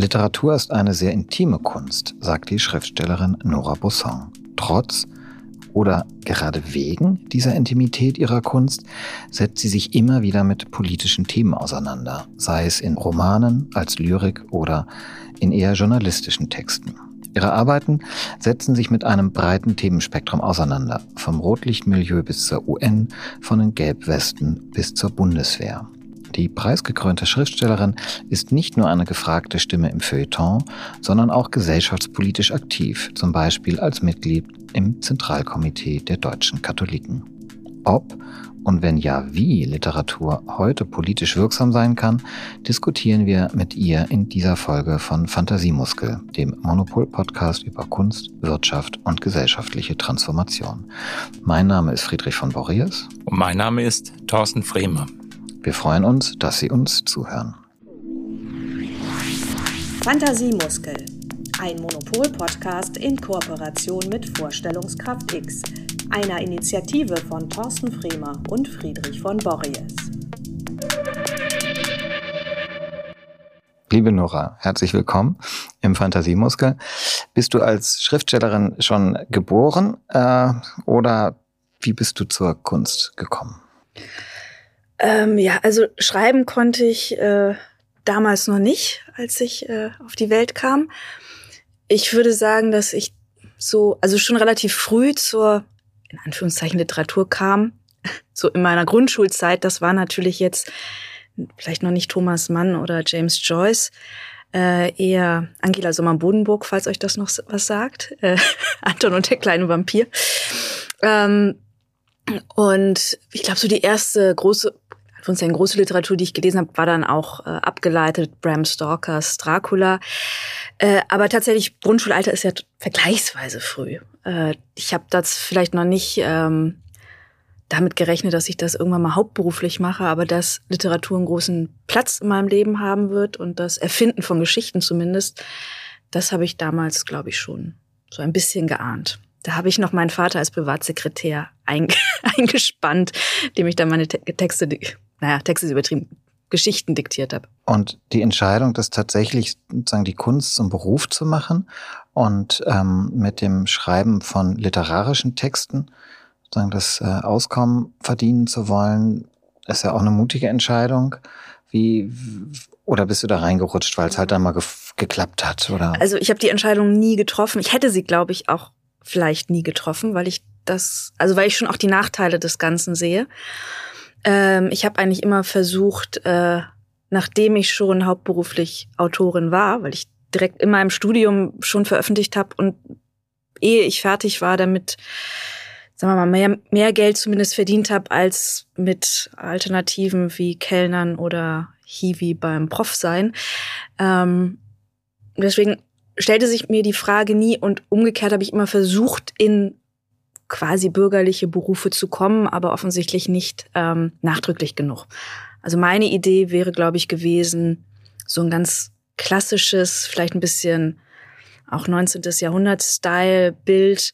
Literatur ist eine sehr intime Kunst, sagt die Schriftstellerin Nora Busson. Trotz oder gerade wegen dieser Intimität ihrer Kunst setzt sie sich immer wieder mit politischen Themen auseinander, sei es in Romanen, als Lyrik oder in eher journalistischen Texten. Ihre Arbeiten setzen sich mit einem breiten Themenspektrum auseinander, vom Rotlichtmilieu bis zur UN, von den Gelbwesten bis zur Bundeswehr. Die preisgekrönte Schriftstellerin ist nicht nur eine gefragte Stimme im Feuilleton, sondern auch gesellschaftspolitisch aktiv, zum Beispiel als Mitglied im Zentralkomitee der deutschen Katholiken. Ob und wenn ja, wie Literatur heute politisch wirksam sein kann, diskutieren wir mit ihr in dieser Folge von Fantasiemuskel, dem Monopol-Podcast über Kunst, Wirtschaft und gesellschaftliche Transformation. Mein Name ist Friedrich von Borries. Und mein Name ist Thorsten Fremer. Wir freuen uns, dass Sie uns zuhören. Fantasiemuskel, ein Monopol-Podcast in Kooperation mit Vorstellungskraft X, einer Initiative von Thorsten Fremer und Friedrich von Borries. Liebe Nora, herzlich willkommen im Fantasiemuskel. Bist du als Schriftstellerin schon geboren äh, oder wie bist du zur Kunst gekommen? Ähm, ja, also schreiben konnte ich äh, damals noch nicht, als ich äh, auf die Welt kam. Ich würde sagen, dass ich so, also schon relativ früh zur, in Anführungszeichen, Literatur kam. So in meiner Grundschulzeit, das war natürlich jetzt vielleicht noch nicht Thomas Mann oder James Joyce, äh, eher Angela Sommer-Bodenburg, falls euch das noch was sagt. Äh, Anton und der kleine Vampir. Ähm, und ich glaube, so die erste große von seinen große Literatur, die ich gelesen habe, war dann auch äh, abgeleitet Bram Stalkers Dracula. Äh, aber tatsächlich, Grundschulalter ist ja vergleichsweise früh. Äh, ich habe das vielleicht noch nicht ähm, damit gerechnet, dass ich das irgendwann mal hauptberuflich mache, aber dass Literatur einen großen Platz in meinem Leben haben wird und das Erfinden von Geschichten zumindest, das habe ich damals, glaube ich, schon so ein bisschen geahnt. Da habe ich noch meinen Vater als Privatsekretär eingespannt, dem ich dann meine Texte naja, Texte ist übertrieben, Geschichten diktiert habe. Und die Entscheidung, das tatsächlich sozusagen die Kunst zum Beruf zu machen und ähm, mit dem Schreiben von literarischen Texten sozusagen das äh, Auskommen verdienen zu wollen, ist ja auch eine mutige Entscheidung. Wie oder bist du da reingerutscht, weil es halt dann mal ge geklappt hat? Oder? Also ich habe die Entscheidung nie getroffen. Ich hätte sie, glaube ich, auch vielleicht nie getroffen, weil ich das, also weil ich schon auch die Nachteile des Ganzen sehe. Ähm, ich habe eigentlich immer versucht, äh, nachdem ich schon hauptberuflich Autorin war, weil ich direkt in meinem Studium schon veröffentlicht habe und ehe ich fertig war, damit sagen wir mal, mehr, mehr Geld zumindest verdient habe als mit Alternativen wie Kellnern oder Hiwi beim Prof sein. Ähm, deswegen stellte sich mir die Frage nie und umgekehrt habe ich immer versucht, in quasi bürgerliche Berufe zu kommen, aber offensichtlich nicht ähm, nachdrücklich genug. Also meine Idee wäre, glaube ich, gewesen, so ein ganz klassisches, vielleicht ein bisschen auch 19. Jahrhundert-Style-Bild,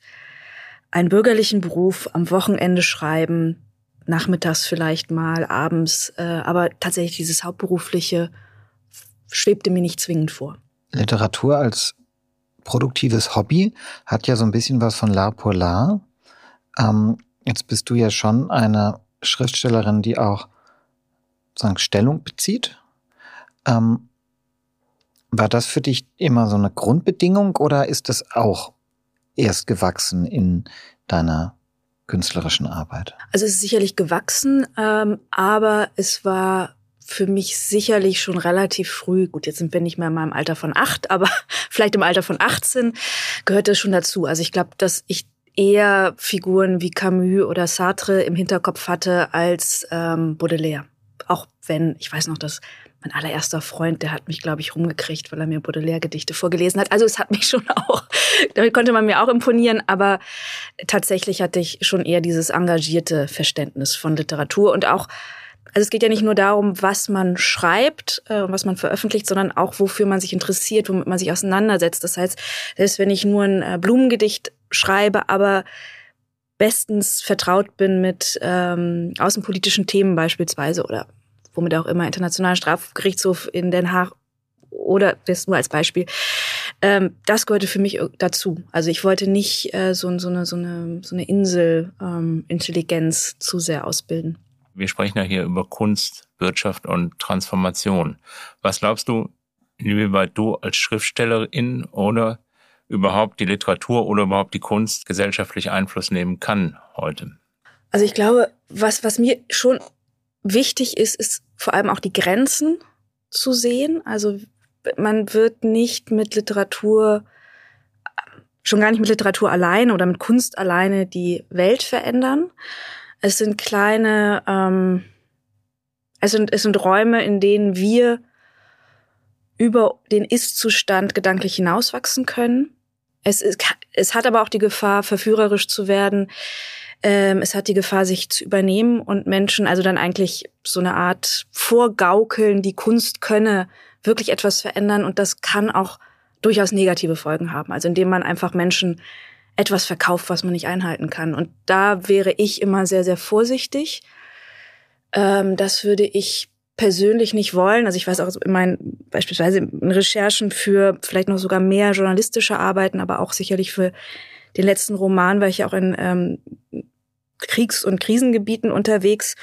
einen bürgerlichen Beruf am Wochenende schreiben, nachmittags vielleicht mal, abends, äh, aber tatsächlich dieses Hauptberufliche schwebte mir nicht zwingend vor. Literatur als produktives Hobby hat ja so ein bisschen was von L'Art pour l'Art. Ähm, jetzt bist du ja schon eine Schriftstellerin, die auch sozusagen Stellung bezieht. Ähm, war das für dich immer so eine Grundbedingung oder ist das auch erst gewachsen in deiner künstlerischen Arbeit? Also es ist sicherlich gewachsen, ähm, aber es war für mich sicherlich schon relativ früh, gut, jetzt sind wir nicht mehr in meinem Alter von acht, aber vielleicht im Alter von 18 gehört das schon dazu. Also ich glaube, dass ich eher Figuren wie Camus oder Sartre im Hinterkopf hatte als ähm, Baudelaire. Auch wenn, ich weiß noch, dass mein allererster Freund, der hat mich, glaube ich, rumgekriegt, weil er mir Baudelaire-Gedichte vorgelesen hat. Also es hat mich schon auch, damit konnte man mir auch imponieren, aber tatsächlich hatte ich schon eher dieses engagierte Verständnis von Literatur und auch also es geht ja nicht nur darum, was man schreibt äh, und was man veröffentlicht, sondern auch, wofür man sich interessiert, womit man sich auseinandersetzt. Das heißt, selbst wenn ich nur ein äh, Blumengedicht schreibe, aber bestens vertraut bin mit ähm, außenpolitischen Themen beispielsweise oder womit auch immer, Internationalen Strafgerichtshof in Den Haag oder das nur als Beispiel. Ähm, das gehörte für mich dazu. Also ich wollte nicht äh, so, so, eine, so, eine, so eine Insel-Intelligenz ähm, zu sehr ausbilden. Wir sprechen ja hier über Kunst, Wirtschaft und Transformation. Was glaubst du, inwieweit du als Schriftstellerin oder überhaupt die Literatur oder überhaupt die Kunst gesellschaftlich Einfluss nehmen kann heute? Also ich glaube, was, was mir schon wichtig ist, ist vor allem auch die Grenzen zu sehen. Also man wird nicht mit Literatur, schon gar nicht mit Literatur alleine oder mit Kunst alleine die Welt verändern. Es sind kleine, ähm, es sind, es sind Räume, in denen wir über den Ist-Zustand gedanklich hinauswachsen können. Es, ist, es hat aber auch die Gefahr, verführerisch zu werden. Ähm, es hat die Gefahr, sich zu übernehmen und Menschen also dann eigentlich so eine Art Vorgaukeln, die Kunst könne wirklich etwas verändern und das kann auch durchaus negative Folgen haben. Also indem man einfach Menschen etwas verkauft, was man nicht einhalten kann. Und da wäre ich immer sehr, sehr vorsichtig. Ähm, das würde ich persönlich nicht wollen. Also ich weiß auch in meinen beispielsweise in Recherchen für vielleicht noch sogar mehr journalistische Arbeiten, aber auch sicherlich für den letzten Roman war ich ja auch in ähm, Kriegs- und Krisengebieten unterwegs.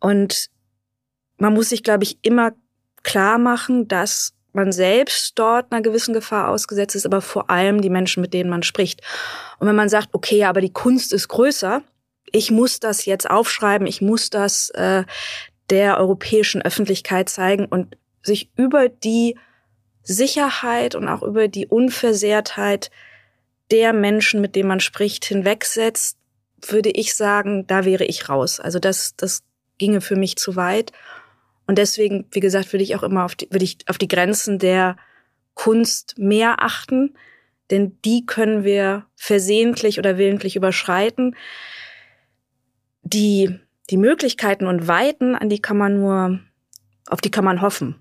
Und man muss sich, glaube ich, immer klar machen, dass man selbst dort einer gewissen Gefahr ausgesetzt ist, aber vor allem die Menschen, mit denen man spricht. Und wenn man sagt, okay, aber die Kunst ist größer, ich muss das jetzt aufschreiben, ich muss das äh, der europäischen Öffentlichkeit zeigen und sich über die Sicherheit und auch über die Unversehrtheit der Menschen, mit denen man spricht, hinwegsetzt, würde ich sagen, da wäre ich raus. Also das, das ginge für mich zu weit. Und deswegen, wie gesagt, würde ich auch immer auf die, würde ich auf die Grenzen der Kunst mehr achten, denn die können wir versehentlich oder willentlich überschreiten. Die, die Möglichkeiten und Weiten, an die kann man nur, auf die kann man hoffen.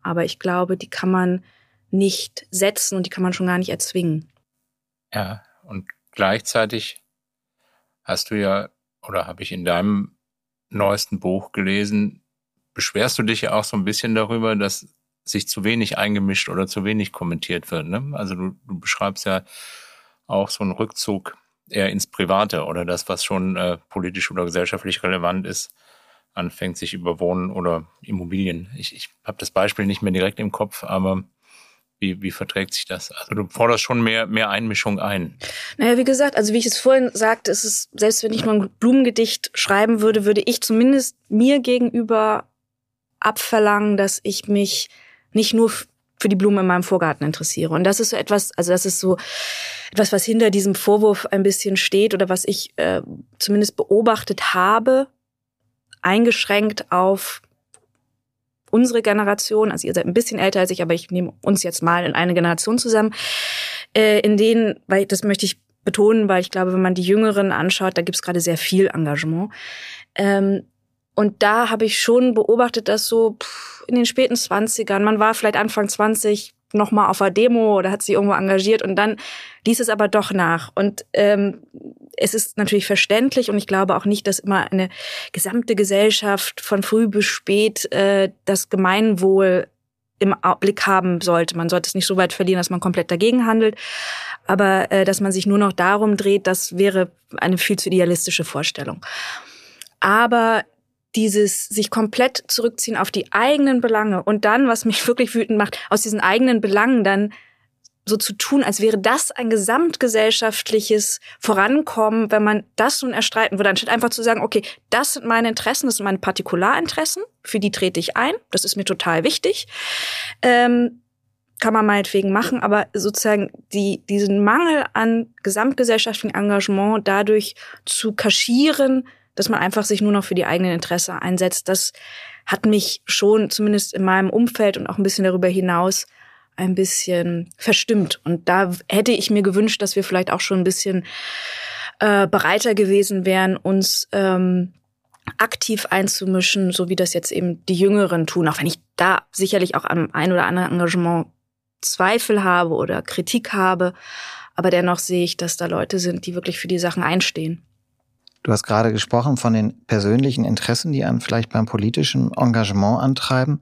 Aber ich glaube, die kann man nicht setzen und die kann man schon gar nicht erzwingen. Ja, und gleichzeitig hast du ja, oder habe ich in deinem neuesten Buch gelesen, beschwerst du dich ja auch so ein bisschen darüber, dass sich zu wenig eingemischt oder zu wenig kommentiert wird. Ne? Also du, du beschreibst ja auch so einen Rückzug eher ins Private oder das, was schon äh, politisch oder gesellschaftlich relevant ist, anfängt sich über Wohnen oder Immobilien. Ich, ich habe das Beispiel nicht mehr direkt im Kopf, aber wie, wie verträgt sich das? Also du forderst schon mehr, mehr Einmischung ein. Naja, wie gesagt, also wie ich es vorhin sagte, ist es, selbst wenn ich nur ein Blumengedicht schreiben würde, würde ich zumindest mir gegenüber abverlangen, dass ich mich nicht nur für die Blumen in meinem Vorgarten interessiere. Und das ist so etwas, also das ist so etwas, was hinter diesem Vorwurf ein bisschen steht oder was ich äh, zumindest beobachtet habe, eingeschränkt auf unsere Generation, also ihr seid ein bisschen älter als ich, aber ich nehme uns jetzt mal in eine Generation zusammen, äh, in denen, weil das möchte ich betonen, weil ich glaube, wenn man die Jüngeren anschaut, da gibt es gerade sehr viel Engagement. Ähm, und da habe ich schon beobachtet, dass so pff, in den späten Zwanzigern, man war vielleicht Anfang 20 noch mal auf einer Demo oder hat sich irgendwo engagiert und dann ließ es aber doch nach. Und ähm, es ist natürlich verständlich und ich glaube auch nicht, dass immer eine gesamte Gesellschaft von früh bis spät äh, das Gemeinwohl im Blick haben sollte. Man sollte es nicht so weit verlieren, dass man komplett dagegen handelt. Aber äh, dass man sich nur noch darum dreht, das wäre eine viel zu idealistische Vorstellung. Aber dieses sich komplett zurückziehen auf die eigenen Belange und dann, was mich wirklich wütend macht, aus diesen eigenen Belangen dann so zu tun, als wäre das ein gesamtgesellschaftliches Vorankommen, wenn man das nun erstreiten würde, anstatt einfach zu sagen, okay, das sind meine Interessen, das sind meine Partikularinteressen, für die trete ich ein, das ist mir total wichtig. Ähm, kann man meinetwegen machen, aber sozusagen die, diesen Mangel an gesamtgesellschaftlichem Engagement dadurch zu kaschieren, dass man einfach sich nur noch für die eigenen Interesse einsetzt. Das hat mich schon zumindest in meinem Umfeld und auch ein bisschen darüber hinaus ein bisschen verstimmt. Und da hätte ich mir gewünscht, dass wir vielleicht auch schon ein bisschen äh, bereiter gewesen wären, uns ähm, aktiv einzumischen, so wie das jetzt eben die Jüngeren tun. Auch wenn ich da sicherlich auch am ein oder anderen Engagement Zweifel habe oder Kritik habe. Aber dennoch sehe ich, dass da Leute sind, die wirklich für die Sachen einstehen. Du hast gerade gesprochen von den persönlichen Interessen, die einen vielleicht beim politischen Engagement antreiben.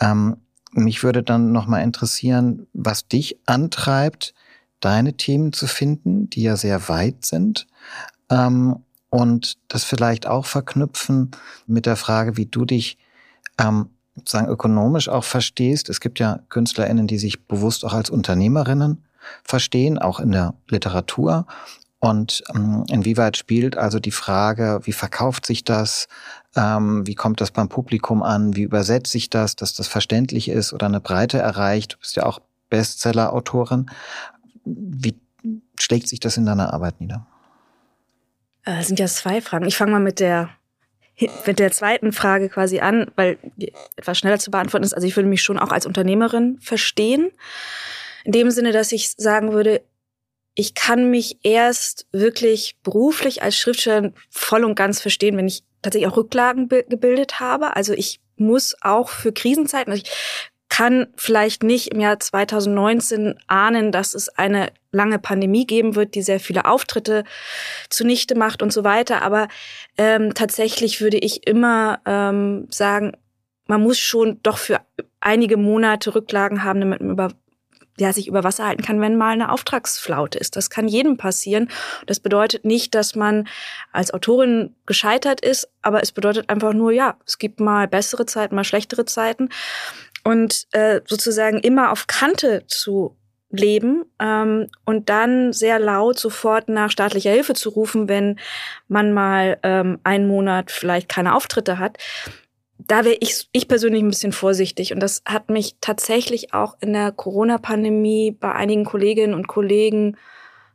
Ähm, mich würde dann nochmal interessieren, was dich antreibt, deine Themen zu finden, die ja sehr weit sind. Ähm, und das vielleicht auch verknüpfen mit der Frage, wie du dich ähm, sozusagen ökonomisch auch verstehst. Es gibt ja KünstlerInnen, die sich bewusst auch als Unternehmerinnen verstehen, auch in der Literatur. Und ähm, inwieweit spielt also die Frage, wie verkauft sich das, ähm, wie kommt das beim Publikum an, wie übersetze ich das, dass das verständlich ist oder eine Breite erreicht. Du bist ja auch Bestseller-Autorin. Wie schlägt sich das in deiner Arbeit nieder? Äh, sind ja zwei Fragen. Ich fange mal mit der mit der zweiten Frage quasi an, weil die etwas schneller zu beantworten ist. Also ich würde mich schon auch als Unternehmerin verstehen. In dem Sinne, dass ich sagen würde, ich kann mich erst wirklich beruflich als Schriftstellerin voll und ganz verstehen, wenn ich tatsächlich auch Rücklagen gebildet habe. Also ich muss auch für Krisenzeiten, also ich kann vielleicht nicht im Jahr 2019 ahnen, dass es eine lange Pandemie geben wird, die sehr viele Auftritte zunichte macht und so weiter. Aber ähm, tatsächlich würde ich immer ähm, sagen, man muss schon doch für einige Monate Rücklagen haben, damit man über ja, sich über Wasser halten kann, wenn mal eine Auftragsflaute ist. Das kann jedem passieren. Das bedeutet nicht, dass man als Autorin gescheitert ist, aber es bedeutet einfach nur, ja, es gibt mal bessere Zeiten, mal schlechtere Zeiten. Und äh, sozusagen immer auf Kante zu leben ähm, und dann sehr laut sofort nach staatlicher Hilfe zu rufen, wenn man mal ähm, einen Monat vielleicht keine Auftritte hat da wäre ich, ich persönlich ein bisschen vorsichtig. Und das hat mich tatsächlich auch in der Corona-Pandemie bei einigen Kolleginnen und Kollegen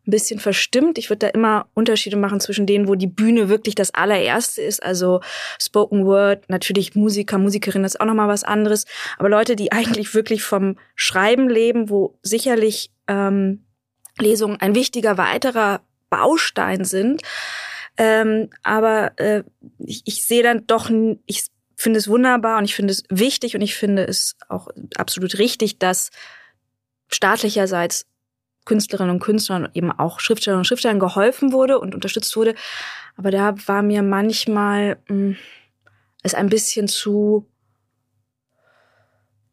ein bisschen verstimmt. Ich würde da immer Unterschiede machen zwischen denen, wo die Bühne wirklich das allererste ist, also Spoken Word, natürlich Musiker, Musikerinnen ist auch nochmal was anderes, aber Leute, die eigentlich wirklich vom Schreiben leben, wo sicherlich ähm, Lesungen ein wichtiger weiterer Baustein sind. Ähm, aber äh, ich, ich sehe dann doch, ich finde es wunderbar und ich finde es wichtig und ich finde es auch absolut richtig, dass staatlicherseits Künstlerinnen und Künstlern eben auch Schriftstellerinnen und Schriftstellern geholfen wurde und unterstützt wurde. Aber da war mir manchmal mh, hm, es ein bisschen zu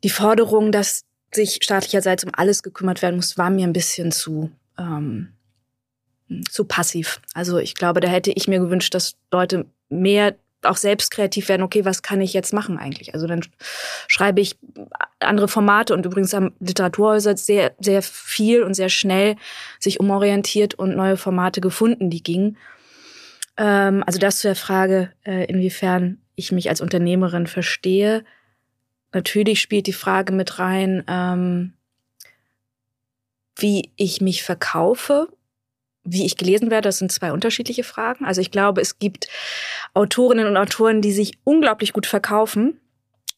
die Forderung, dass sich staatlicherseits um alles gekümmert werden muss, war mir ein bisschen zu ähm, zu passiv. Also ich glaube, da hätte ich mir gewünscht, dass Leute mehr auch selbst kreativ werden, okay, was kann ich jetzt machen eigentlich? Also dann schreibe ich andere Formate und übrigens haben Literaturhäuser sehr, sehr viel und sehr schnell sich umorientiert und neue Formate gefunden, die gingen. Ähm, also das zu der Frage, äh, inwiefern ich mich als Unternehmerin verstehe. Natürlich spielt die Frage mit rein, ähm, wie ich mich verkaufe wie ich gelesen werde, das sind zwei unterschiedliche Fragen. Also ich glaube, es gibt Autorinnen und Autoren, die sich unglaublich gut verkaufen,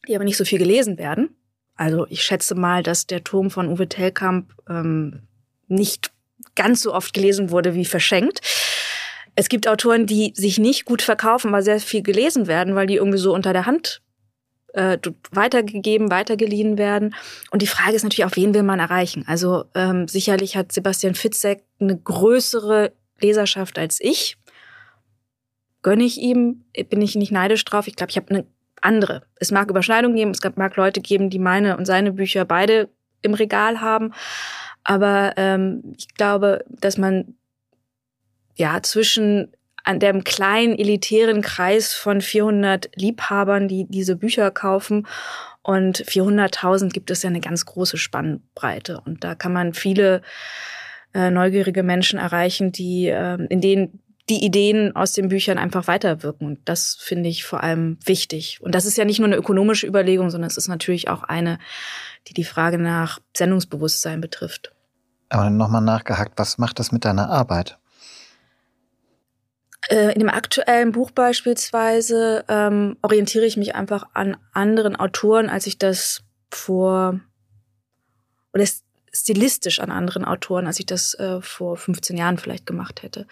die aber nicht so viel gelesen werden. Also ich schätze mal, dass der Turm von Uwe Tellkamp ähm, nicht ganz so oft gelesen wurde wie verschenkt. Es gibt Autoren, die sich nicht gut verkaufen, aber sehr viel gelesen werden, weil die irgendwie so unter der Hand äh, weitergegeben, weitergeliehen werden. Und die Frage ist natürlich auch, wen will man erreichen? Also ähm, sicherlich hat Sebastian Fitzek eine größere Leserschaft als ich. Gönne ich ihm, bin ich nicht neidisch drauf. Ich glaube, ich habe eine andere. Es mag Überschneidungen geben, es mag Leute geben, die meine und seine Bücher beide im Regal haben. Aber ähm, ich glaube, dass man ja zwischen an dem kleinen elitären Kreis von 400 Liebhabern, die diese Bücher kaufen. Und 400.000 gibt es ja eine ganz große Spannbreite. Und da kann man viele äh, neugierige Menschen erreichen, die, äh, in denen die Ideen aus den Büchern einfach weiterwirken. Und das finde ich vor allem wichtig. Und das ist ja nicht nur eine ökonomische Überlegung, sondern es ist natürlich auch eine, die die Frage nach Sendungsbewusstsein betrifft. Aber nochmal nachgehakt, was macht das mit deiner Arbeit? Äh, in dem aktuellen Buch beispielsweise ähm, orientiere ich mich einfach an anderen Autoren, als ich das vor oder stilistisch an anderen Autoren, als ich das äh, vor 15 Jahren vielleicht gemacht hätte.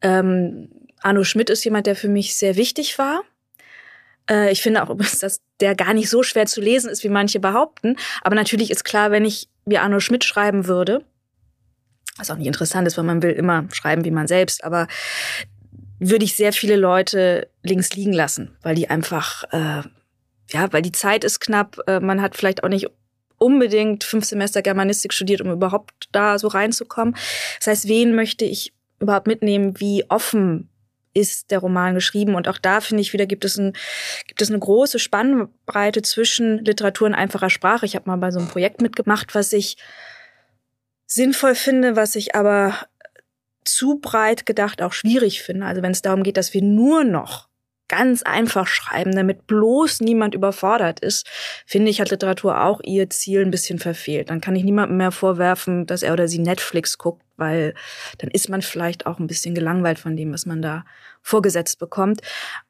Ähm, Arno Schmidt ist jemand, der für mich sehr wichtig war. Äh, ich finde auch übrigens, dass der gar nicht so schwer zu lesen ist, wie manche behaupten. Aber natürlich ist klar, wenn ich wie Arno Schmidt schreiben würde, was auch nicht interessant ist, weil man will immer schreiben wie man selbst, aber würde ich sehr viele Leute links liegen lassen, weil die einfach äh, ja, weil die Zeit ist knapp, äh, man hat vielleicht auch nicht unbedingt fünf Semester Germanistik studiert, um überhaupt da so reinzukommen. Das heißt, wen möchte ich überhaupt mitnehmen, wie offen ist der Roman geschrieben. Und auch da finde ich wieder, gibt es, ein, gibt es eine große Spannbreite zwischen Literatur und einfacher Sprache. Ich habe mal bei so einem Projekt mitgemacht, was ich sinnvoll finde, was ich aber zu breit gedacht auch schwierig finde. Also wenn es darum geht, dass wir nur noch ganz einfach schreiben, damit bloß niemand überfordert ist, finde ich, hat Literatur auch ihr Ziel ein bisschen verfehlt. Dann kann ich niemandem mehr vorwerfen, dass er oder sie Netflix guckt, weil dann ist man vielleicht auch ein bisschen gelangweilt von dem, was man da vorgesetzt bekommt.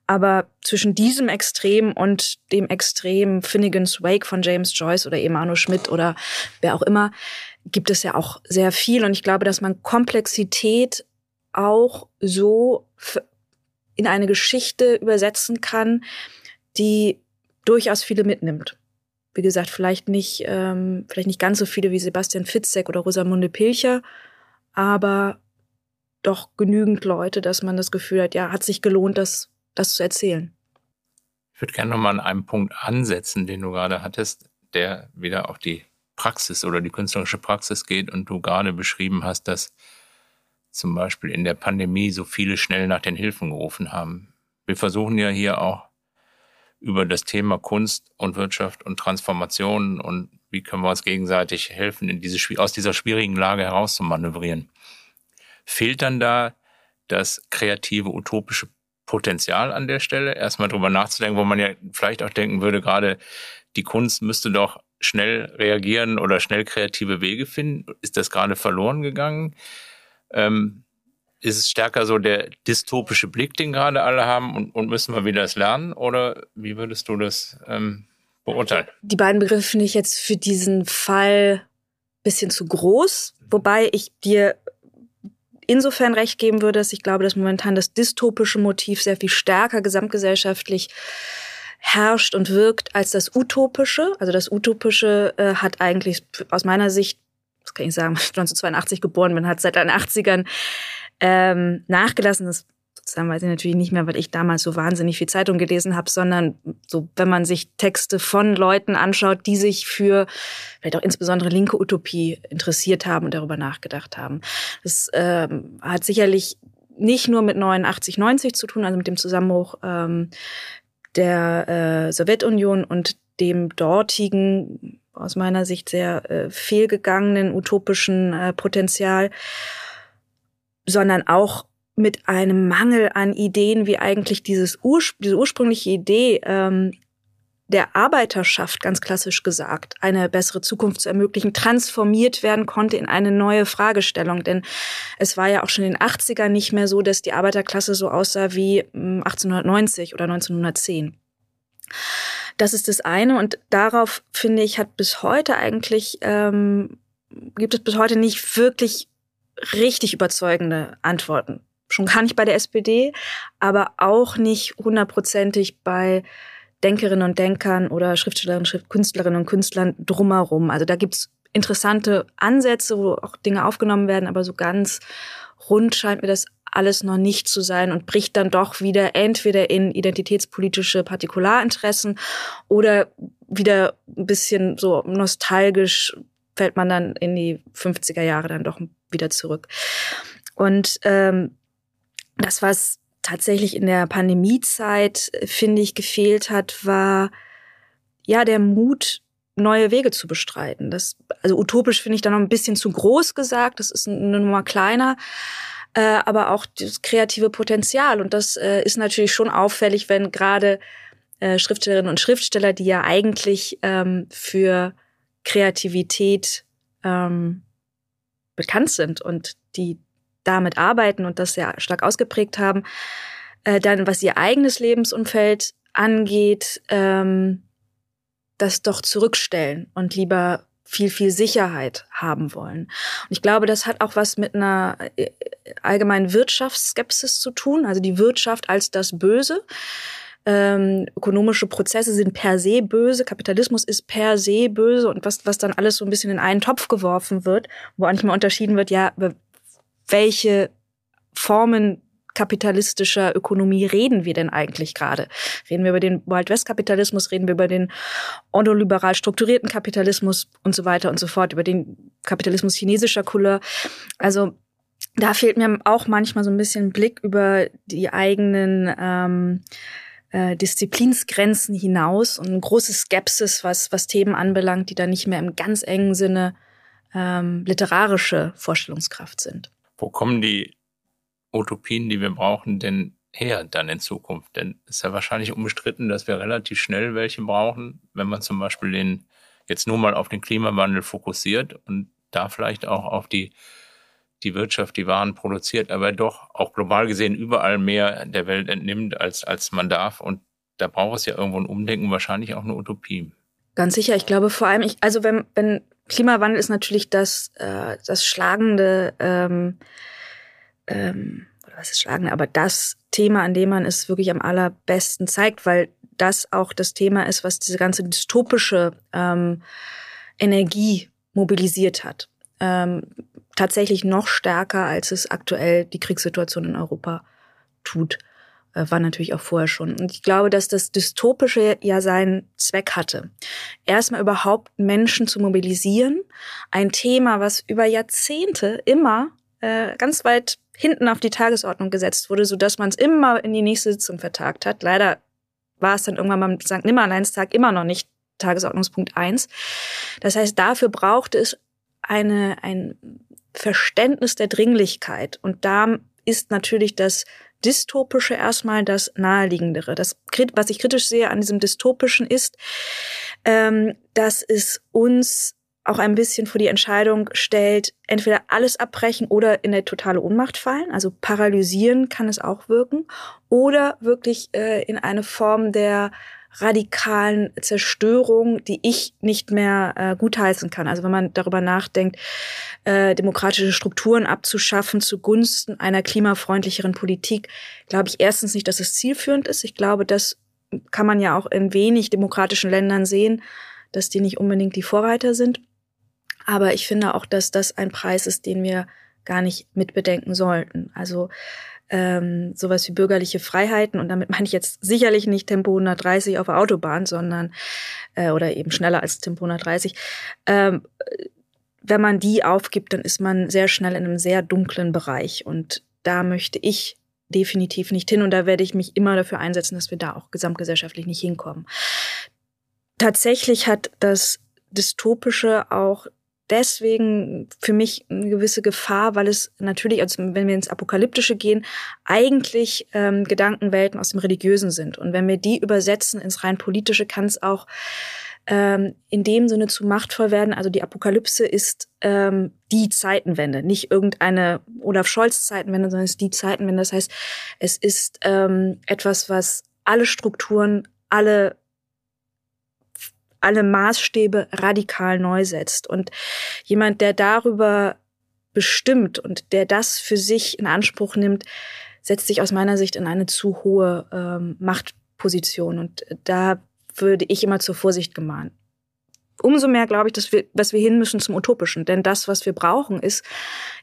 Aber zwischen diesem Extrem und dem Extrem Finnegan's Wake von James Joyce oder Emmanuel Schmidt oder wer auch immer, gibt es ja auch sehr viel. Und ich glaube, dass man Komplexität auch so in eine Geschichte übersetzen kann, die durchaus viele mitnimmt. Wie gesagt, vielleicht nicht, ähm, vielleicht nicht ganz so viele wie Sebastian Fitzek oder Rosamunde Pilcher, aber doch genügend Leute, dass man das Gefühl hat, ja, hat sich gelohnt, das, das zu erzählen. Ich würde gerne nochmal an einem Punkt ansetzen, den du gerade hattest, der wieder auf die Praxis oder die künstlerische Praxis geht und du gerade beschrieben hast, dass zum Beispiel in der Pandemie so viele schnell nach den Hilfen gerufen haben. Wir versuchen ja hier auch über das Thema Kunst und Wirtschaft und Transformation und wie können wir uns gegenseitig helfen, in diese, aus dieser schwierigen Lage herauszumanövrieren. Fehlt dann da das kreative, utopische Potenzial an der Stelle, erstmal drüber nachzudenken, wo man ja vielleicht auch denken würde, gerade die Kunst müsste doch schnell reagieren oder schnell kreative Wege finden. Ist das gerade verloren gegangen? Ähm, ist es stärker so der dystopische Blick, den gerade alle haben und, und müssen wir wieder das lernen? Oder wie würdest du das ähm, beurteilen? Die beiden Begriffe finde ich jetzt für diesen Fall bisschen zu groß, wobei ich dir insofern recht geben würde, dass ich glaube, dass momentan das dystopische Motiv sehr viel stärker gesamtgesellschaftlich herrscht und wirkt als das utopische. Also das utopische äh, hat eigentlich aus meiner Sicht das kann ich sagen, 1982 geboren bin, hat seit den 80ern ähm, nachgelassen. Das sozusagen weiß ich natürlich nicht mehr, weil ich damals so wahnsinnig viel Zeitung gelesen habe, sondern so, wenn man sich Texte von Leuten anschaut, die sich für vielleicht auch insbesondere linke Utopie interessiert haben und darüber nachgedacht haben. Das ähm, hat sicherlich nicht nur mit 89, 90 zu tun, also mit dem Zusammenbruch ähm, der äh, Sowjetunion und dem dortigen aus meiner Sicht sehr äh, fehlgegangenen utopischen äh, Potenzial, sondern auch mit einem Mangel an Ideen, wie eigentlich dieses Urspr diese ursprüngliche Idee ähm, der Arbeiterschaft, ganz klassisch gesagt, eine bessere Zukunft zu ermöglichen, transformiert werden konnte in eine neue Fragestellung. Denn es war ja auch schon in den 80ern nicht mehr so, dass die Arbeiterklasse so aussah wie 1890 hm, oder 1910. Das ist das eine. Und darauf, finde ich, hat bis heute eigentlich, ähm, gibt es bis heute nicht wirklich richtig überzeugende Antworten. Schon gar nicht bei der SPD, aber auch nicht hundertprozentig bei Denkerinnen und Denkern oder Schriftstellerinnen, Schrift Künstlerinnen und Künstlern drumherum. Also da gibt's interessante Ansätze, wo auch Dinge aufgenommen werden, aber so ganz rund scheint mir das alles noch nicht zu sein und bricht dann doch wieder entweder in identitätspolitische Partikularinteressen oder wieder ein bisschen so nostalgisch fällt man dann in die 50er Jahre dann doch wieder zurück. Und ähm, das, was tatsächlich in der Pandemiezeit, finde ich, gefehlt hat, war ja der Mut, neue Wege zu bestreiten. Das, also utopisch finde ich da noch ein bisschen zu groß gesagt, das ist eine Nummer kleiner äh, aber auch das kreative Potenzial. Und das äh, ist natürlich schon auffällig, wenn gerade äh, Schriftstellerinnen und Schriftsteller, die ja eigentlich ähm, für Kreativität ähm, bekannt sind und die damit arbeiten und das sehr stark ausgeprägt haben, äh, dann was ihr eigenes Lebensumfeld angeht, ähm, das doch zurückstellen und lieber viel, viel Sicherheit haben wollen. Und ich glaube, das hat auch was mit einer äh, allgemeinen Wirtschaftsskepsis zu tun, also die Wirtschaft als das Böse. Ähm, ökonomische Prozesse sind per se böse, Kapitalismus ist per se böse und was, was dann alles so ein bisschen in einen Topf geworfen wird, wo mehr unterschieden wird, ja, welche Formen kapitalistischer Ökonomie reden wir denn eigentlich gerade? Reden wir über den Wild West Kapitalismus, reden wir über den ordoliberal strukturierten Kapitalismus und so weiter und so fort, über den Kapitalismus chinesischer Couleur. Also da fehlt mir auch manchmal so ein bisschen Blick über die eigenen ähm, äh, Disziplinsgrenzen hinaus und eine große Skepsis, was, was Themen anbelangt, die da nicht mehr im ganz engen Sinne ähm, literarische Vorstellungskraft sind. Wo kommen die Utopien, die wir brauchen, denn her dann in Zukunft? Denn es ist ja wahrscheinlich unbestritten, dass wir relativ schnell welche brauchen, wenn man zum Beispiel den jetzt nur mal auf den Klimawandel fokussiert und da vielleicht auch auf die die Wirtschaft die Waren produziert, aber doch auch global gesehen überall mehr der Welt entnimmt, als, als man darf. Und da braucht es ja irgendwo ein Umdenken, wahrscheinlich auch eine Utopie. Ganz sicher. Ich glaube vor allem, ich, also wenn, wenn Klimawandel ist natürlich das, äh, das schlagende, ähm, ähm, oder was ist schlagende, aber das Thema, an dem man es wirklich am allerbesten zeigt, weil das auch das Thema ist, was diese ganze dystopische ähm, Energie mobilisiert hat. Ähm, tatsächlich noch stärker, als es aktuell die Kriegssituation in Europa tut. Äh, war natürlich auch vorher schon. Und ich glaube, dass das Dystopische ja seinen Zweck hatte. Erstmal überhaupt Menschen zu mobilisieren. Ein Thema, was über Jahrzehnte immer äh, ganz weit hinten auf die Tagesordnung gesetzt wurde, so dass man es immer in die nächste Sitzung vertagt hat. Leider war es dann irgendwann beim St. Nimmerleinstag immer noch nicht Tagesordnungspunkt eins. Das heißt, dafür brauchte es eine, ein Verständnis der Dringlichkeit. Und da ist natürlich das Dystopische erstmal das Naheliegendere. Das, was ich kritisch sehe an diesem Dystopischen ist, ähm, dass es uns auch ein bisschen vor die Entscheidung stellt, entweder alles abbrechen oder in eine totale Ohnmacht fallen. Also paralysieren kann es auch wirken. Oder wirklich äh, in eine Form der radikalen Zerstörung, die ich nicht mehr äh, gutheißen kann. Also wenn man darüber nachdenkt, äh, demokratische Strukturen abzuschaffen zugunsten einer klimafreundlicheren Politik, glaube ich erstens nicht, dass es zielführend ist. Ich glaube, das kann man ja auch in wenig demokratischen Ländern sehen, dass die nicht unbedingt die Vorreiter sind. Aber ich finde auch, dass das ein Preis ist, den wir gar nicht mitbedenken sollten. Also ähm, sowas wie bürgerliche Freiheiten und damit meine ich jetzt sicherlich nicht Tempo 130 auf der Autobahn, sondern äh, oder eben schneller als Tempo 130. Ähm, wenn man die aufgibt, dann ist man sehr schnell in einem sehr dunklen Bereich und da möchte ich definitiv nicht hin und da werde ich mich immer dafür einsetzen, dass wir da auch gesamtgesellschaftlich nicht hinkommen. Tatsächlich hat das Dystopische auch deswegen für mich eine gewisse Gefahr, weil es natürlich, also wenn wir ins Apokalyptische gehen, eigentlich ähm, Gedankenwelten aus dem Religiösen sind. Und wenn wir die übersetzen ins rein politische, kann es auch ähm, in dem Sinne zu machtvoll werden. Also die Apokalypse ist ähm, die Zeitenwende, nicht irgendeine Olaf Scholz Zeitenwende, sondern es ist die Zeitenwende. Das heißt, es ist ähm, etwas, was alle Strukturen, alle alle Maßstäbe radikal neu setzt. Und jemand, der darüber bestimmt und der das für sich in Anspruch nimmt, setzt sich aus meiner Sicht in eine zu hohe ähm, Machtposition. Und da würde ich immer zur Vorsicht gemahnen umso mehr glaube ich, dass wir, dass wir hin müssen zum Utopischen. Denn das, was wir brauchen, ist,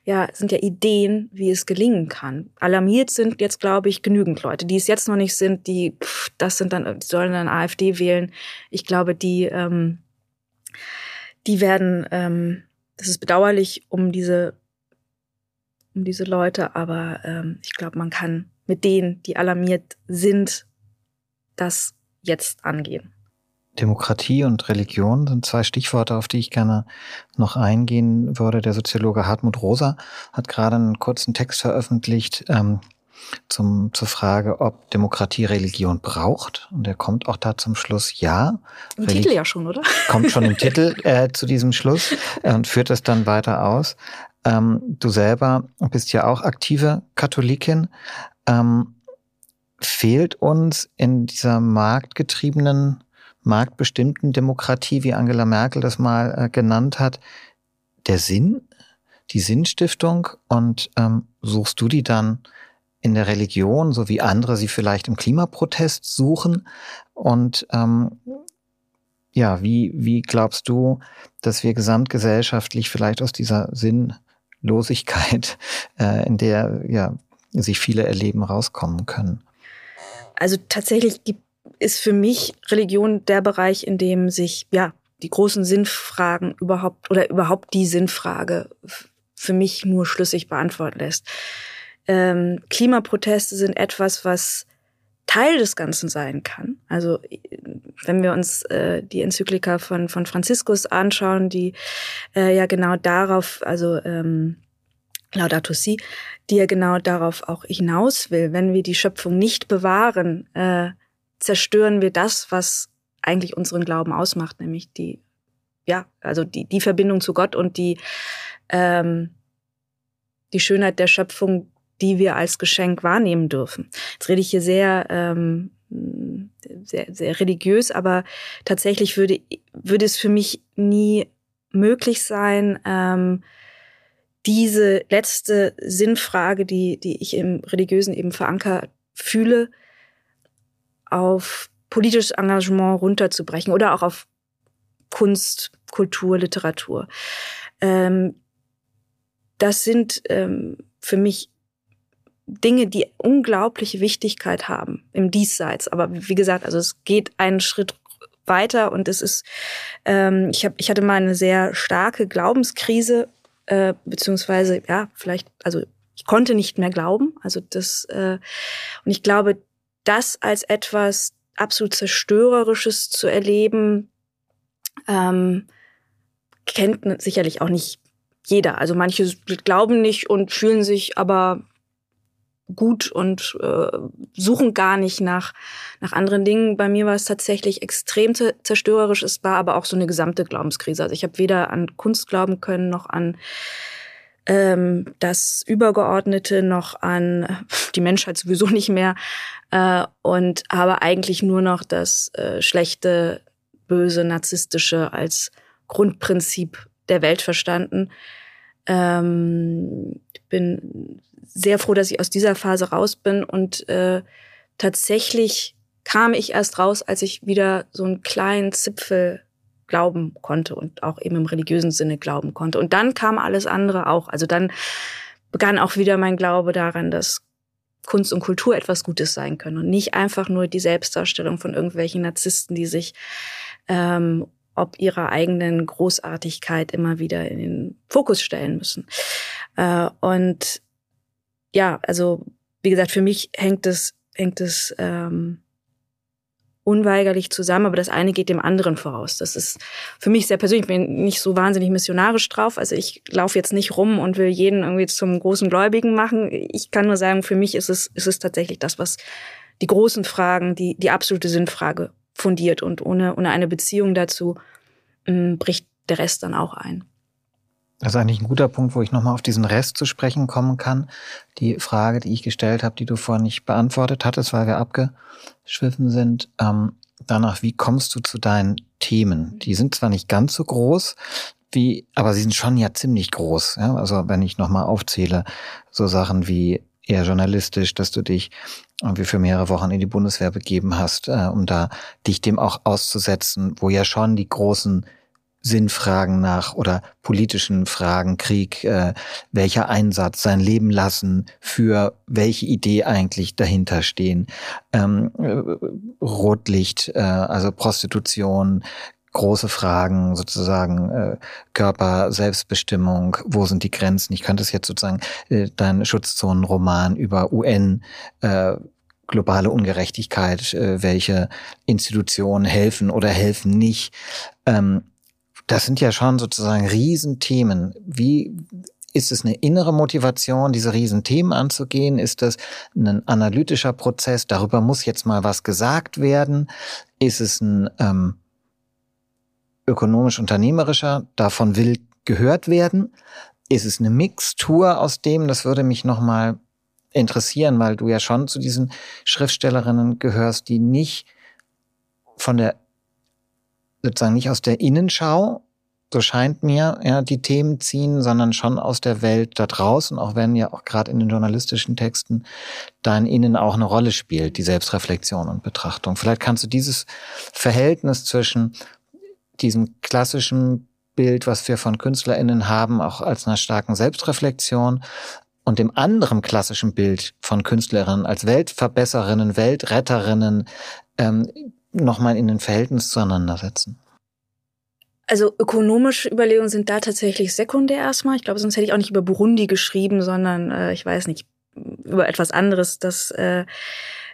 ja, sind ja Ideen, wie es gelingen kann. Alarmiert sind jetzt, glaube ich, genügend Leute. Die es jetzt noch nicht sind, die, pff, das sind dann, die sollen dann AfD wählen. Ich glaube, die, ähm, die werden, ähm, das ist bedauerlich um diese, um diese Leute, aber ähm, ich glaube, man kann mit denen, die alarmiert sind, das jetzt angehen. Demokratie und Religion sind zwei Stichworte, auf die ich gerne noch eingehen würde. Der Soziologe Hartmut Rosa hat gerade einen kurzen Text veröffentlicht ähm, zum, zur Frage, ob Demokratie Religion braucht. Und er kommt auch da zum Schluss, ja. Im Religi Titel ja schon, oder? Kommt schon im Titel äh, zu diesem Schluss und führt es dann weiter aus. Ähm, du selber bist ja auch aktive Katholikin. Ähm, fehlt uns in dieser marktgetriebenen marktbestimmten Demokratie, wie Angela Merkel das mal äh, genannt hat, der Sinn, die Sinnstiftung und ähm, suchst du die dann in der Religion, so wie andere sie vielleicht im Klimaprotest suchen? Und ähm, ja, wie, wie glaubst du, dass wir gesamtgesellschaftlich vielleicht aus dieser Sinnlosigkeit, äh, in der ja sich viele erleben, rauskommen können? Also tatsächlich gibt, ist für mich Religion der Bereich, in dem sich ja die großen Sinnfragen überhaupt oder überhaupt die Sinnfrage für mich nur schlüssig beantworten lässt. Ähm, Klimaproteste sind etwas, was Teil des Ganzen sein kann. Also wenn wir uns äh, die Enzyklika von, von Franziskus anschauen, die äh, ja genau darauf, also ähm, Laudato Si, die ja genau darauf auch hinaus will. Wenn wir die Schöpfung nicht bewahren, äh, zerstören wir das, was eigentlich unseren Glauben ausmacht, nämlich die, ja, also die, die Verbindung zu Gott und die, ähm, die Schönheit der Schöpfung, die wir als Geschenk wahrnehmen dürfen. Jetzt rede ich hier sehr, ähm, sehr, sehr religiös, aber tatsächlich würde, würde es für mich nie möglich sein, ähm, diese letzte Sinnfrage, die, die ich im Religiösen eben verankert fühle, auf politisches Engagement runterzubrechen oder auch auf Kunst, Kultur, Literatur. Ähm, das sind ähm, für mich Dinge, die unglaubliche Wichtigkeit haben im Diesseits. Aber wie gesagt, also es geht einen Schritt weiter und es ist, ähm, ich, hab, ich hatte mal eine sehr starke Glaubenskrise, äh, beziehungsweise, ja, vielleicht, also ich konnte nicht mehr glauben. Also das, äh, und ich glaube, das als etwas absolut Zerstörerisches zu erleben, ähm, kennt sicherlich auch nicht jeder. Also manche glauben nicht und fühlen sich aber gut und äh, suchen gar nicht nach, nach anderen Dingen. Bei mir war es tatsächlich extrem zerstörerisch. Es war aber auch so eine gesamte Glaubenskrise. Also ich habe weder an Kunst glauben können, noch an ähm, das Übergeordnete, noch an die Menschheit sowieso nicht mehr. Äh, und habe eigentlich nur noch das äh, schlechte, böse, narzisstische als Grundprinzip der Welt verstanden. Ähm, bin sehr froh, dass ich aus dieser Phase raus bin und äh, tatsächlich kam ich erst raus, als ich wieder so einen kleinen Zipfel glauben konnte und auch eben im religiösen Sinne glauben konnte. Und dann kam alles andere auch. Also dann begann auch wieder mein Glaube daran, dass Kunst und Kultur etwas Gutes sein können und nicht einfach nur die Selbstdarstellung von irgendwelchen Narzissten, die sich ähm, ob ihrer eigenen Großartigkeit immer wieder in den Fokus stellen müssen. Äh, und ja, also wie gesagt, für mich hängt es hängt es ähm, unweigerlich zusammen, aber das eine geht dem anderen voraus. Das ist für mich sehr persönlich. Ich bin nicht so wahnsinnig missionarisch drauf. Also ich laufe jetzt nicht rum und will jeden irgendwie zum großen Gläubigen machen. Ich kann nur sagen, für mich ist es, ist es tatsächlich das, was die großen Fragen, die, die absolute Sinnfrage fundiert. Und ohne, ohne eine Beziehung dazu mh, bricht der Rest dann auch ein. Das ist eigentlich ein guter Punkt, wo ich nochmal auf diesen Rest zu sprechen kommen kann. Die Frage, die ich gestellt habe, die du vorhin nicht beantwortet hattest, weil wir abgeschwiffen sind. Ähm, danach, wie kommst du zu deinen Themen? Die sind zwar nicht ganz so groß, wie, aber sie sind schon ja ziemlich groß. Ja? Also wenn ich nochmal aufzähle, so Sachen wie eher journalistisch, dass du dich irgendwie für mehrere Wochen in die Bundeswehr begeben hast, äh, um da dich dem auch auszusetzen, wo ja schon die großen Sinnfragen nach oder politischen Fragen, Krieg, äh, welcher Einsatz, sein Leben lassen, für welche Idee eigentlich dahinter stehen. Ähm, äh, Rotlicht, äh, also Prostitution, große Fragen, sozusagen äh, Körper, Selbstbestimmung, wo sind die Grenzen? Ich könnte es jetzt sozusagen äh, dein Schutzzonenroman über UN äh, globale Ungerechtigkeit, äh, welche Institutionen helfen oder helfen nicht. Ähm, das sind ja schon sozusagen Riesenthemen. Wie ist es eine innere Motivation, diese Riesenthemen anzugehen? Ist das ein analytischer Prozess? Darüber muss jetzt mal was gesagt werden. Ist es ein ähm, ökonomisch-unternehmerischer? Davon will gehört werden. Ist es eine Mixtur aus dem? Das würde mich nochmal interessieren, weil du ja schon zu diesen Schriftstellerinnen gehörst, die nicht von der sozusagen nicht aus der Innenschau, so scheint mir, ja, die Themen ziehen, sondern schon aus der Welt da draußen, auch wenn ja auch gerade in den journalistischen Texten dein Innen auch eine Rolle spielt, die Selbstreflexion und Betrachtung. Vielleicht kannst du dieses Verhältnis zwischen diesem klassischen Bild, was wir von KünstlerInnen haben, auch als einer starken Selbstreflexion und dem anderen klassischen Bild von Künstlerinnen als Weltverbesserinnen, Weltretterinnen ähm, nochmal in ein Verhältnis zueinander setzen? Also ökonomische Überlegungen sind da tatsächlich sekundär erstmal. Ich glaube, sonst hätte ich auch nicht über Burundi geschrieben, sondern äh, ich weiß nicht, über etwas anderes, das äh,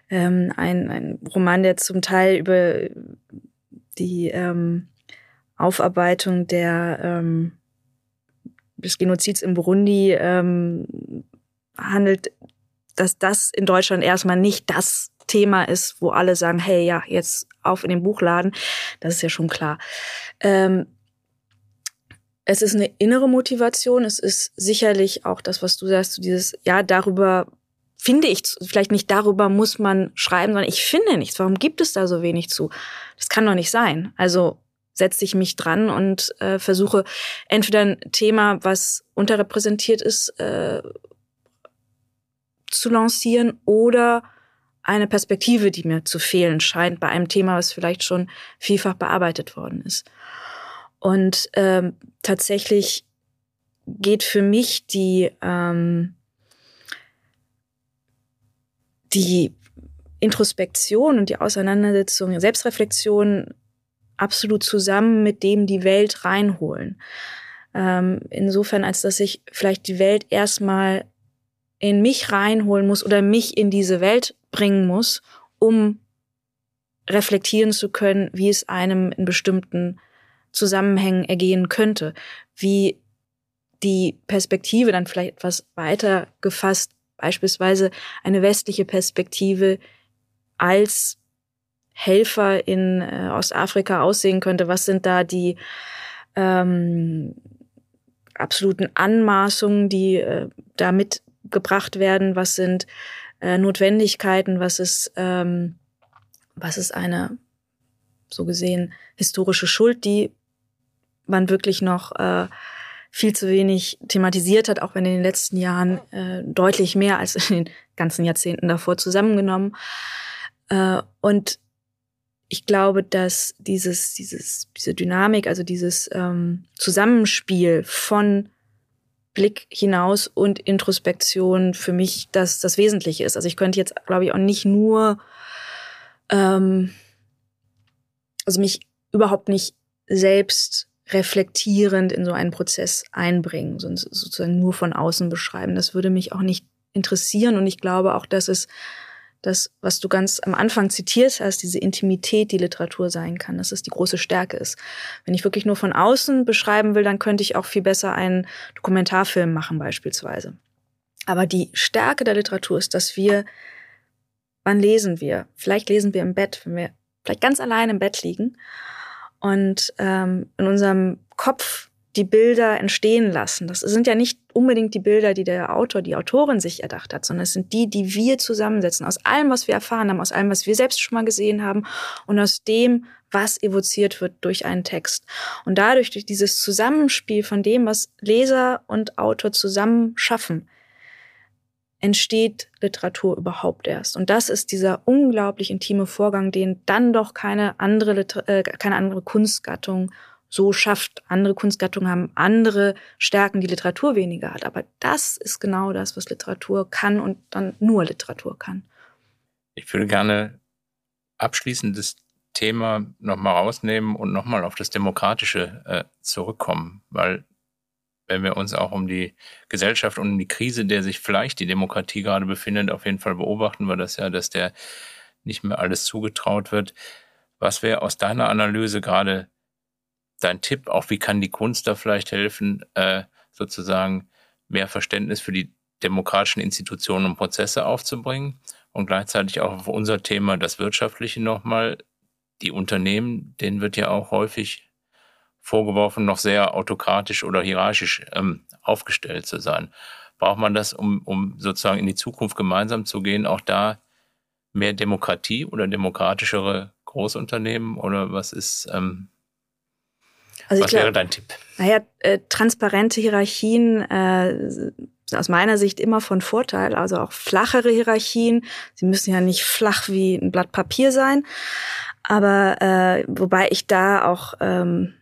ähm, ein, ein Roman, der zum Teil über die ähm, Aufarbeitung der ähm, des Genozids in Burundi ähm, handelt, dass das in Deutschland erstmal nicht das Thema ist, wo alle sagen, hey, ja, jetzt auf in den Buchladen. Das ist ja schon klar. Ähm, es ist eine innere Motivation. Es ist sicherlich auch das, was du sagst, so dieses, ja, darüber finde ich, vielleicht nicht darüber muss man schreiben, sondern ich finde nichts. Warum gibt es da so wenig zu? Das kann doch nicht sein. Also setze ich mich dran und äh, versuche entweder ein Thema, was unterrepräsentiert ist, äh, zu lancieren oder eine Perspektive, die mir zu fehlen scheint bei einem Thema, was vielleicht schon vielfach bearbeitet worden ist. Und ähm, tatsächlich geht für mich die ähm, die Introspektion und die Auseinandersetzung, Selbstreflexion absolut zusammen mit dem die Welt reinholen. Ähm, insofern, als dass ich vielleicht die Welt erstmal in mich reinholen muss oder mich in diese Welt bringen muss, um reflektieren zu können, wie es einem in bestimmten Zusammenhängen ergehen könnte, wie die Perspektive dann vielleicht etwas weiter gefasst, beispielsweise eine westliche Perspektive als Helfer in äh, Ostafrika aussehen könnte. Was sind da die ähm, absoluten Anmaßungen, die äh, da mitgebracht werden? Was sind äh, Notwendigkeiten? Was ist, ähm, was ist eine so gesehen historische Schuld, die man wirklich noch äh, viel zu wenig thematisiert hat, auch wenn in den letzten Jahren äh, deutlich mehr als in den ganzen Jahrzehnten davor zusammengenommen. Äh, und ich glaube, dass dieses, dieses, diese Dynamik, also dieses ähm, Zusammenspiel von Blick hinaus und Introspektion für mich das, das Wesentliche ist. Also ich könnte jetzt, glaube ich, auch nicht nur, ähm, also mich überhaupt nicht selbst reflektierend in so einen Prozess einbringen, sondern sozusagen nur von außen beschreiben. Das würde mich auch nicht interessieren und ich glaube auch, dass es das, was du ganz am Anfang zitiert hast, diese Intimität, die Literatur sein kann, dass es die große Stärke ist. Wenn ich wirklich nur von außen beschreiben will, dann könnte ich auch viel besser einen Dokumentarfilm machen beispielsweise. Aber die Stärke der Literatur ist, dass wir, wann lesen wir? Vielleicht lesen wir im Bett, wenn wir vielleicht ganz allein im Bett liegen und ähm, in unserem Kopf die Bilder entstehen lassen. Das sind ja nicht unbedingt die Bilder, die der Autor, die Autorin sich erdacht hat, sondern es sind die, die wir zusammensetzen, aus allem, was wir erfahren haben, aus allem, was wir selbst schon mal gesehen haben und aus dem, was evoziert wird durch einen Text. Und dadurch, durch dieses Zusammenspiel von dem, was Leser und Autor zusammen schaffen, entsteht Literatur überhaupt erst. Und das ist dieser unglaublich intime Vorgang, den dann doch keine andere, Liter äh, keine andere Kunstgattung so schafft. Andere Kunstgattungen haben andere Stärken, die Literatur weniger hat. Aber das ist genau das, was Literatur kann und dann nur Literatur kann. Ich würde gerne abschließend das Thema nochmal rausnehmen und nochmal auf das Demokratische äh, zurückkommen, weil wenn wir uns auch um die Gesellschaft und um die Krise, der sich vielleicht die Demokratie gerade befindet, auf jeden Fall beobachten wir das ja, dass der nicht mehr alles zugetraut wird. Was wäre aus deiner Analyse gerade dein Tipp, auch wie kann die Kunst da vielleicht helfen, äh, sozusagen mehr Verständnis für die demokratischen Institutionen und Prozesse aufzubringen und gleichzeitig auch auf unser Thema, das Wirtschaftliche nochmal, die Unternehmen, denen wird ja auch häufig vorgeworfen, noch sehr autokratisch oder hierarchisch ähm, aufgestellt zu sein. Braucht man das, um, um sozusagen in die Zukunft gemeinsam zu gehen, auch da mehr Demokratie oder demokratischere Großunternehmen oder was ist, ähm, also Was glaub, wäre dein Tipp? Naja, äh, transparente Hierarchien äh, aus meiner Sicht immer von Vorteil, also auch flachere Hierarchien. Sie müssen ja nicht flach wie ein Blatt Papier sein, aber äh, wobei ich da auch ähm,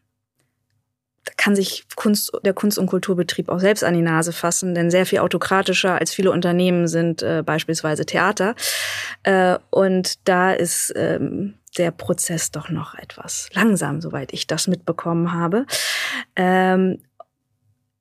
kann sich Kunst, der Kunst- und Kulturbetrieb auch selbst an die Nase fassen, denn sehr viel autokratischer als viele Unternehmen sind äh, beispielsweise Theater. Äh, und da ist ähm, der Prozess doch noch etwas langsam, soweit ich das mitbekommen habe. Ähm,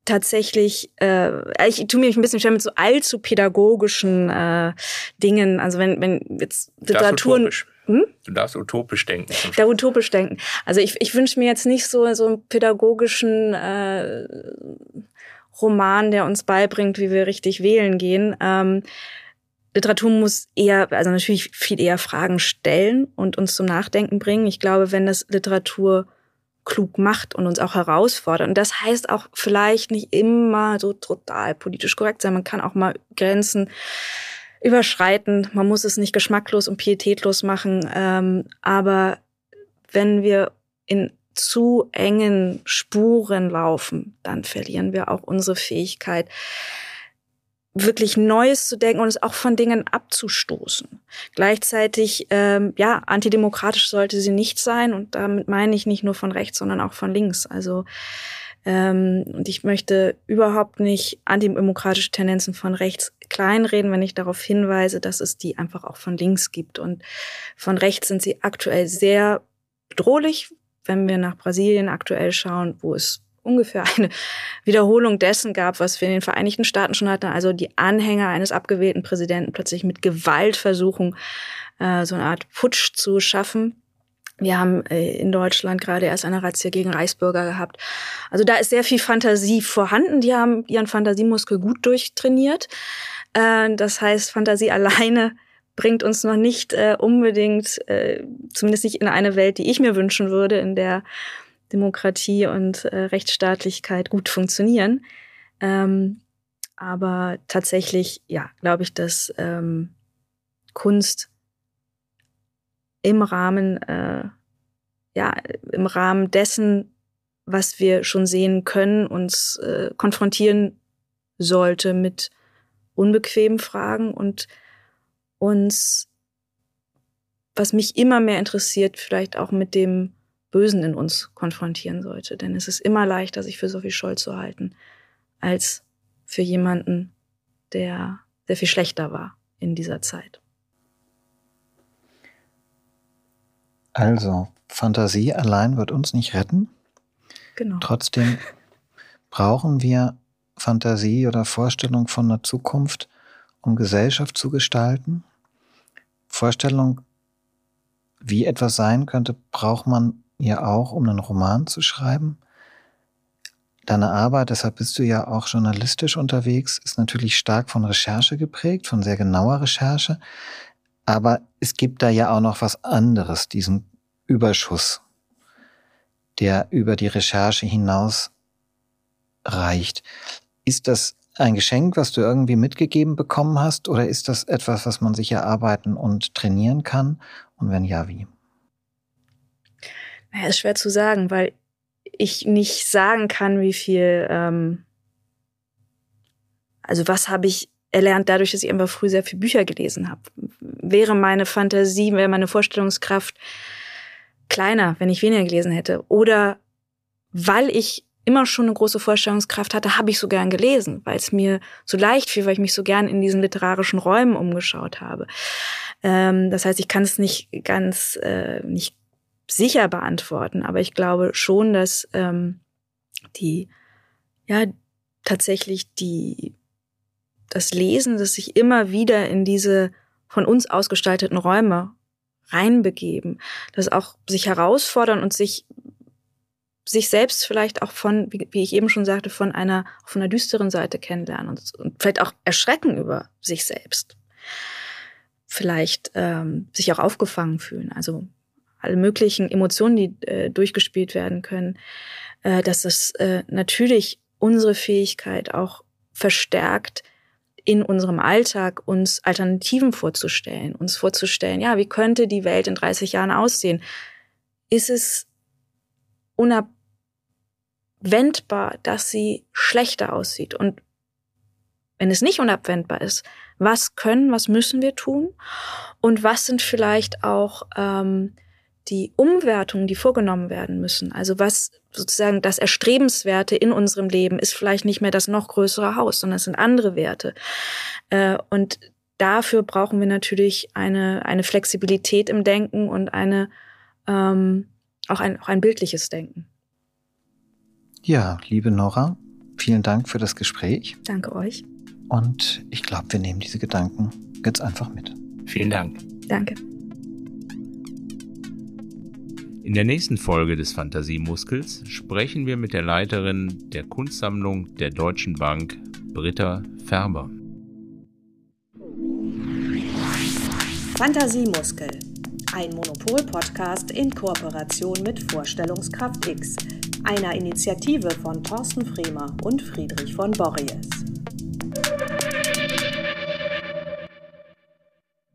tatsächlich, äh, ich tue mich ein bisschen schwer mit so allzu pädagogischen äh, Dingen. Also wenn, wenn jetzt Literaturen. Hm? Du darfst utopisch denken. Da utopisch denken. Also ich, ich wünsche mir jetzt nicht so, so einen pädagogischen äh, Roman, der uns beibringt, wie wir richtig wählen gehen. Ähm, Literatur muss eher, also natürlich viel eher Fragen stellen und uns zum Nachdenken bringen. Ich glaube, wenn das Literatur klug macht und uns auch herausfordert. Und das heißt auch vielleicht nicht immer so total politisch korrekt sein. Man kann auch mal Grenzen überschreiten. Man muss es nicht geschmacklos und pietätlos machen. Ähm, aber wenn wir in zu engen Spuren laufen, dann verlieren wir auch unsere Fähigkeit, wirklich Neues zu denken und es auch von Dingen abzustoßen. Gleichzeitig, ähm, ja, antidemokratisch sollte sie nicht sein und damit meine ich nicht nur von rechts, sondern auch von links. Also ähm, und ich möchte überhaupt nicht antidemokratische Tendenzen von rechts kleinreden, wenn ich darauf hinweise, dass es die einfach auch von links gibt. Und von rechts sind sie aktuell sehr bedrohlich, wenn wir nach Brasilien aktuell schauen, wo es ungefähr eine Wiederholung dessen gab, was wir in den Vereinigten Staaten schon hatten. Also die Anhänger eines abgewählten Präsidenten plötzlich mit Gewalt versuchen, äh, so eine Art Putsch zu schaffen. Wir haben äh, in Deutschland gerade erst eine Razzia gegen Reichsbürger gehabt. Also da ist sehr viel Fantasie vorhanden. Die haben ihren Fantasiemuskel gut durchtrainiert. Äh, das heißt, Fantasie alleine bringt uns noch nicht äh, unbedingt, zumindest nicht in eine Welt, die ich mir wünschen würde, in der Demokratie und Rechtsstaatlichkeit gut funktionieren. Ähm, aber tatsächlich, ja, glaube ich, dass ähm, Kunst im Rahmen, äh, ja, im Rahmen dessen, was wir schon sehen können, uns äh, konfrontieren sollte mit unbequemen Fragen und uns, was mich immer mehr interessiert, vielleicht auch mit dem Bösen in uns konfrontieren sollte. Denn es ist immer leichter, sich für Sophie Scholl zu halten, als für jemanden, der sehr viel schlechter war in dieser Zeit. Also, Fantasie allein wird uns nicht retten. Genau. Trotzdem brauchen wir Fantasie oder Vorstellung von einer Zukunft, um Gesellschaft zu gestalten. Vorstellung, wie etwas sein könnte, braucht man ja auch, um einen Roman zu schreiben. Deine Arbeit, deshalb bist du ja auch journalistisch unterwegs, ist natürlich stark von Recherche geprägt, von sehr genauer Recherche. Aber es gibt da ja auch noch was anderes, diesen Überschuss, der über die Recherche hinaus reicht. Ist das ein Geschenk, was du irgendwie mitgegeben bekommen hast, oder ist das etwas, was man sich erarbeiten und trainieren kann? Und wenn ja, wie? Naja, ist schwer zu sagen, weil ich nicht sagen kann, wie viel, ähm, also was habe ich erlernt dadurch, dass ich einfach früh sehr viele Bücher gelesen habe. Wäre meine Fantasie, wäre meine Vorstellungskraft kleiner, wenn ich weniger gelesen hätte. Oder weil ich immer schon eine große Vorstellungskraft hatte, habe ich so gern gelesen, weil es mir so leicht fiel, weil ich mich so gern in diesen literarischen Räumen umgeschaut habe. Ähm, das heißt, ich kann es nicht ganz äh, nicht sicher beantworten, aber ich glaube schon, dass ähm, die ja tatsächlich die das Lesen, das sich immer wieder in diese von uns ausgestalteten Räume reinbegeben, das auch sich herausfordern und sich sich selbst vielleicht auch von, wie, ich eben schon sagte, von einer von einer düsteren Seite kennenlernen und, und vielleicht auch erschrecken über sich selbst. Vielleicht ähm, sich auch aufgefangen fühlen. Also alle möglichen Emotionen, die äh, durchgespielt werden können, äh, dass das äh, natürlich unsere Fähigkeit auch verstärkt, in unserem Alltag uns Alternativen vorzustellen, uns vorzustellen, ja, wie könnte die Welt in 30 Jahren aussehen? Ist es unabwendbar, dass sie schlechter aussieht? Und wenn es nicht unabwendbar ist, was können, was müssen wir tun? Und was sind vielleicht auch ähm, die Umwertungen, die vorgenommen werden müssen, also was sozusagen das Erstrebenswerte in unserem Leben ist vielleicht nicht mehr das noch größere Haus, sondern es sind andere Werte. Äh, und dafür brauchen wir natürlich eine, eine Flexibilität im Denken und eine, ähm, auch, ein, auch ein bildliches Denken. Ja, liebe Nora, vielen Dank für das Gespräch. Danke euch. Und ich glaube, wir nehmen diese Gedanken jetzt einfach mit. Vielen Dank. Danke. In der nächsten Folge des Fantasiemuskels sprechen wir mit der Leiterin der Kunstsammlung der Deutschen Bank, Britta Färber. Fantasiemuskel, ein Monopol-Podcast in Kooperation mit Vorstellungskraft X, einer Initiative von Thorsten Fremer und Friedrich von Borries.